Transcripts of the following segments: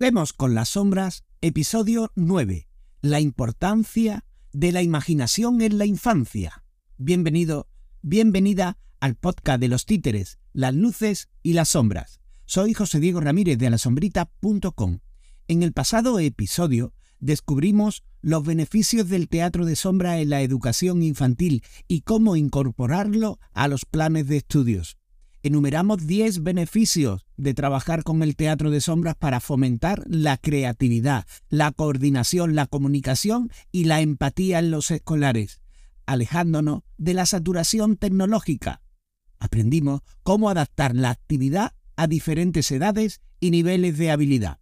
Vemos con las sombras, episodio 9. La importancia de la imaginación en la infancia. Bienvenido, bienvenida al podcast de los títeres, las luces y las sombras. Soy José Diego Ramírez de alasombrita.com. En el pasado episodio descubrimos los beneficios del teatro de sombra en la educación infantil y cómo incorporarlo a los planes de estudios enumeramos 10 beneficios de trabajar con el teatro de sombras para fomentar la creatividad, la coordinación, la comunicación y la empatía en los escolares, alejándonos de la saturación tecnológica. Aprendimos cómo adaptar la actividad a diferentes edades y niveles de habilidad.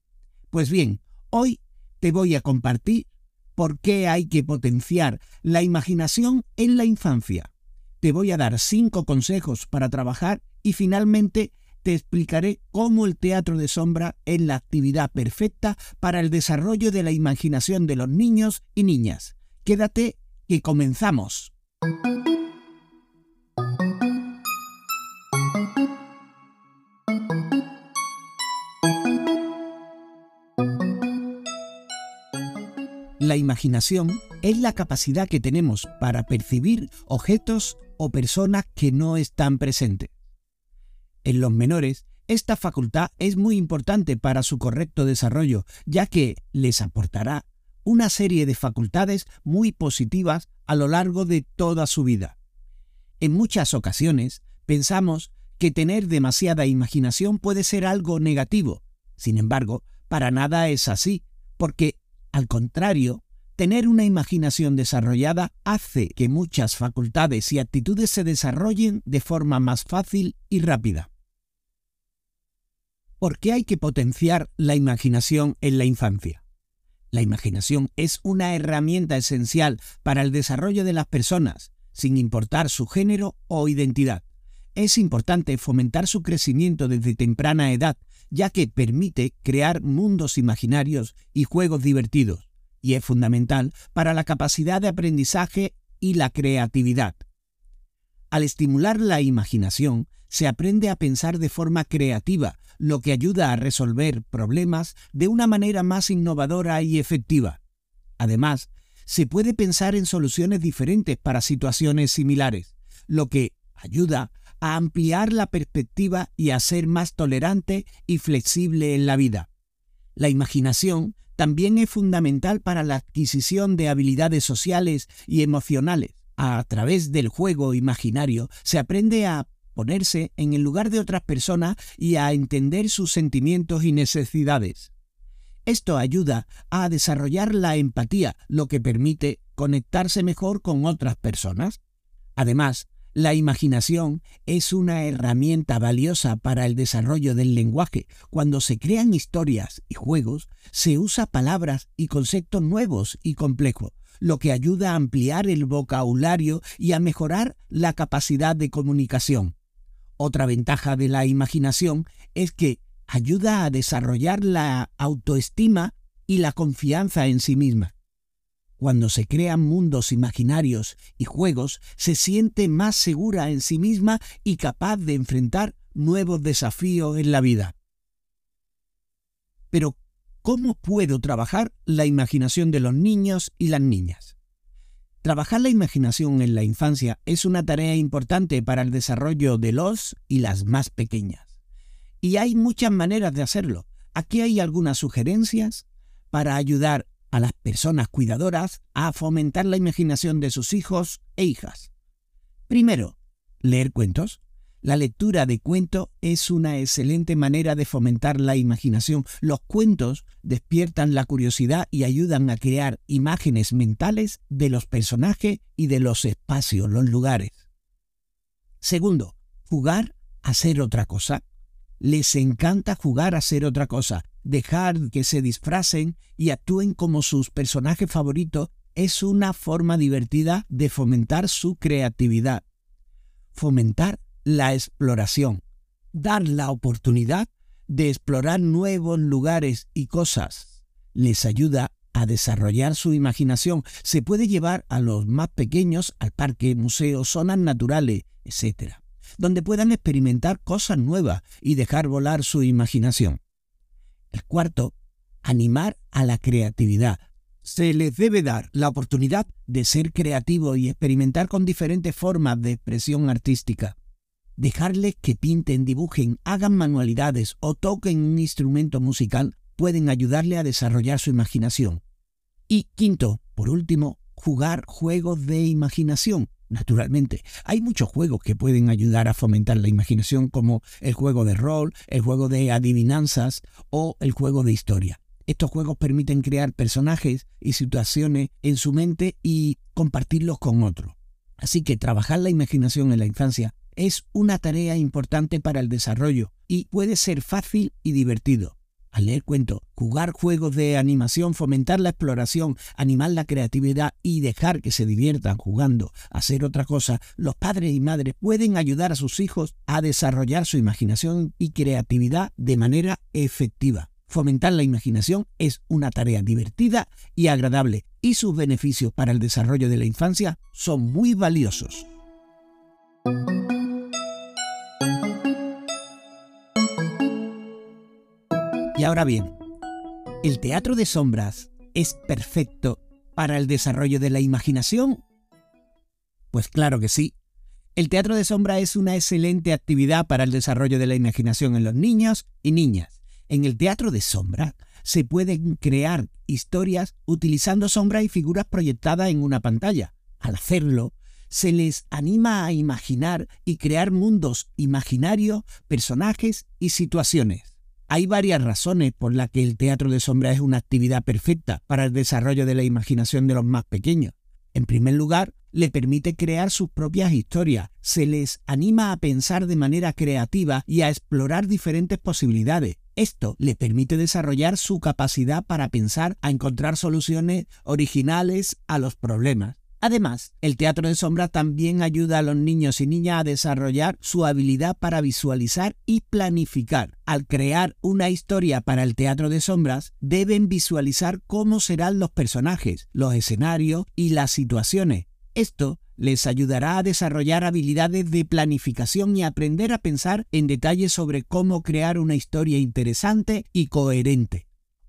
Pues bien, hoy te voy a compartir por qué hay que potenciar la imaginación en la infancia. Te voy a dar cinco consejos para trabajar y finalmente te explicaré cómo el teatro de sombra es la actividad perfecta para el desarrollo de la imaginación de los niños y niñas. Quédate que comenzamos. La imaginación es la capacidad que tenemos para percibir objetos o personas que no están presentes. En los menores, esta facultad es muy importante para su correcto desarrollo, ya que les aportará una serie de facultades muy positivas a lo largo de toda su vida. En muchas ocasiones pensamos que tener demasiada imaginación puede ser algo negativo. Sin embargo, para nada es así, porque, al contrario, tener una imaginación desarrollada hace que muchas facultades y actitudes se desarrollen de forma más fácil y rápida. ¿Por qué hay que potenciar la imaginación en la infancia? La imaginación es una herramienta esencial para el desarrollo de las personas, sin importar su género o identidad. Es importante fomentar su crecimiento desde temprana edad, ya que permite crear mundos imaginarios y juegos divertidos, y es fundamental para la capacidad de aprendizaje y la creatividad. Al estimular la imaginación, se aprende a pensar de forma creativa, lo que ayuda a resolver problemas de una manera más innovadora y efectiva. Además, se puede pensar en soluciones diferentes para situaciones similares, lo que ayuda a ampliar la perspectiva y a ser más tolerante y flexible en la vida. La imaginación también es fundamental para la adquisición de habilidades sociales y emocionales. A través del juego imaginario se aprende a ponerse en el lugar de otras personas y a entender sus sentimientos y necesidades. Esto ayuda a desarrollar la empatía, lo que permite conectarse mejor con otras personas. Además, la imaginación es una herramienta valiosa para el desarrollo del lenguaje. Cuando se crean historias y juegos, se usa palabras y conceptos nuevos y complejos, lo que ayuda a ampliar el vocabulario y a mejorar la capacidad de comunicación. Otra ventaja de la imaginación es que ayuda a desarrollar la autoestima y la confianza en sí misma. Cuando se crean mundos imaginarios y juegos, se siente más segura en sí misma y capaz de enfrentar nuevos desafíos en la vida. Pero, ¿cómo puedo trabajar la imaginación de los niños y las niñas? Trabajar la imaginación en la infancia es una tarea importante para el desarrollo de los y las más pequeñas. Y hay muchas maneras de hacerlo. Aquí hay algunas sugerencias para ayudar a las personas cuidadoras a fomentar la imaginación de sus hijos e hijas. Primero, leer cuentos. La lectura de cuento es una excelente manera de fomentar la imaginación. Los cuentos despiertan la curiosidad y ayudan a crear imágenes mentales de los personajes y de los espacios, los lugares. Segundo, jugar a hacer otra cosa. Les encanta jugar a hacer otra cosa. Dejar que se disfracen y actúen como sus personajes favoritos es una forma divertida de fomentar su creatividad. Fomentar la exploración, dar la oportunidad de explorar nuevos lugares y cosas. Les ayuda a desarrollar su imaginación. Se puede llevar a los más pequeños al parque, museos, zonas naturales, etc., donde puedan experimentar cosas nuevas y dejar volar su imaginación. El cuarto, animar a la creatividad. Se les debe dar la oportunidad de ser creativos y experimentar con diferentes formas de expresión artística. Dejarles que pinten, dibujen, hagan manualidades o toquen un instrumento musical pueden ayudarle a desarrollar su imaginación. Y quinto, por último, jugar juegos de imaginación. Naturalmente, hay muchos juegos que pueden ayudar a fomentar la imaginación como el juego de rol, el juego de adivinanzas o el juego de historia. Estos juegos permiten crear personajes y situaciones en su mente y compartirlos con otros. Así que trabajar la imaginación en la infancia es una tarea importante para el desarrollo y puede ser fácil y divertido al leer cuentos, jugar juegos de animación, fomentar la exploración, animar la creatividad y dejar que se diviertan jugando, hacer otra cosa, los padres y madres pueden ayudar a sus hijos a desarrollar su imaginación y creatividad de manera efectiva. Fomentar la imaginación es una tarea divertida y agradable y sus beneficios para el desarrollo de la infancia son muy valiosos. Ahora bien, ¿el teatro de sombras es perfecto para el desarrollo de la imaginación? Pues claro que sí. El teatro de sombra es una excelente actividad para el desarrollo de la imaginación en los niños y niñas. En el teatro de sombra se pueden crear historias utilizando sombras y figuras proyectadas en una pantalla. Al hacerlo, se les anima a imaginar y crear mundos imaginarios, personajes y situaciones. Hay varias razones por las que el teatro de sombra es una actividad perfecta para el desarrollo de la imaginación de los más pequeños. En primer lugar, le permite crear sus propias historias, se les anima a pensar de manera creativa y a explorar diferentes posibilidades. Esto le permite desarrollar su capacidad para pensar, a encontrar soluciones originales a los problemas. Además, el teatro de sombra también ayuda a los niños y niñas a desarrollar su habilidad para visualizar y planificar. Al crear una historia para el teatro de sombras, deben visualizar cómo serán los personajes, los escenarios y las situaciones. Esto les ayudará a desarrollar habilidades de planificación y aprender a pensar en detalle sobre cómo crear una historia interesante y coherente.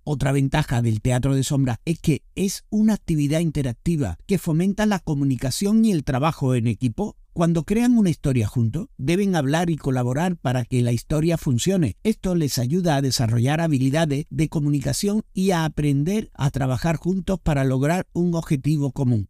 Otra ventaja del teatro de sombra es que es una actividad interactiva que fomenta la comunicación y el trabajo en equipo. Cuando crean una historia juntos, deben hablar y colaborar para que la historia funcione. Esto les ayuda a desarrollar habilidades de comunicación y a aprender a trabajar juntos para lograr un objetivo común.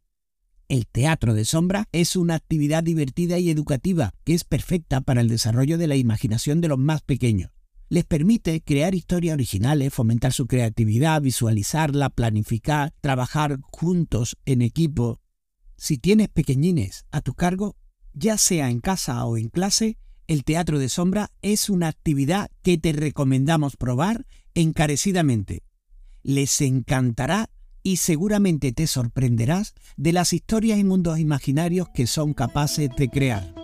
El teatro de sombra es una actividad divertida y educativa que es perfecta para el desarrollo de la imaginación de los más pequeños les permite crear historias originales, fomentar su creatividad, visualizarla, planificar, trabajar juntos en equipo. Si tienes pequeñines a tu cargo, ya sea en casa o en clase, el teatro de sombra es una actividad que te recomendamos probar encarecidamente. Les encantará y seguramente te sorprenderás de las historias y mundos imaginarios que son capaces de crear.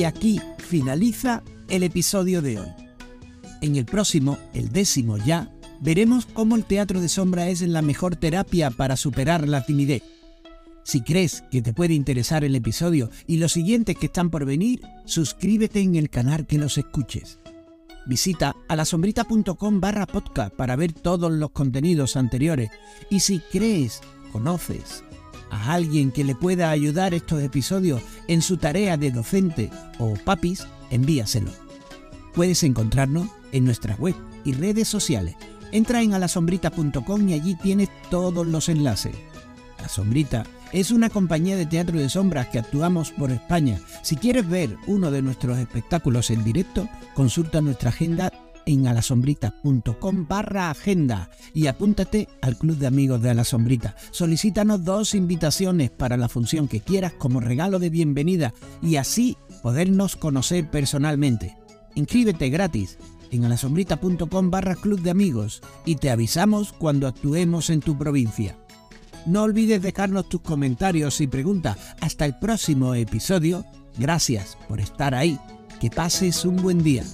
Y aquí finaliza el episodio de hoy. En el próximo, el décimo ya, veremos cómo el teatro de sombra es la mejor terapia para superar la timidez. Si crees que te puede interesar el episodio y los siguientes que están por venir, suscríbete en el canal que los escuches. Visita alasombrita.com barra podcast para ver todos los contenidos anteriores y si crees, conoces a alguien que le pueda ayudar estos episodios en su tarea de docente o papis, envíaselo. Puedes encontrarnos en nuestra web y redes sociales. Entra en alasombrita.com y allí tienes todos los enlaces. La Sombrita es una compañía de teatro de sombras que actuamos por España. Si quieres ver uno de nuestros espectáculos en directo, consulta nuestra agenda en alasombrita.com barra agenda y apúntate al Club de Amigos de Alasombrita. Solicítanos dos invitaciones para la función que quieras como regalo de bienvenida y así podernos conocer personalmente. Inscríbete gratis en alasombrita.com barra Club de Amigos y te avisamos cuando actuemos en tu provincia. No olvides dejarnos tus comentarios y preguntas. Hasta el próximo episodio. Gracias por estar ahí. Que pases un buen día.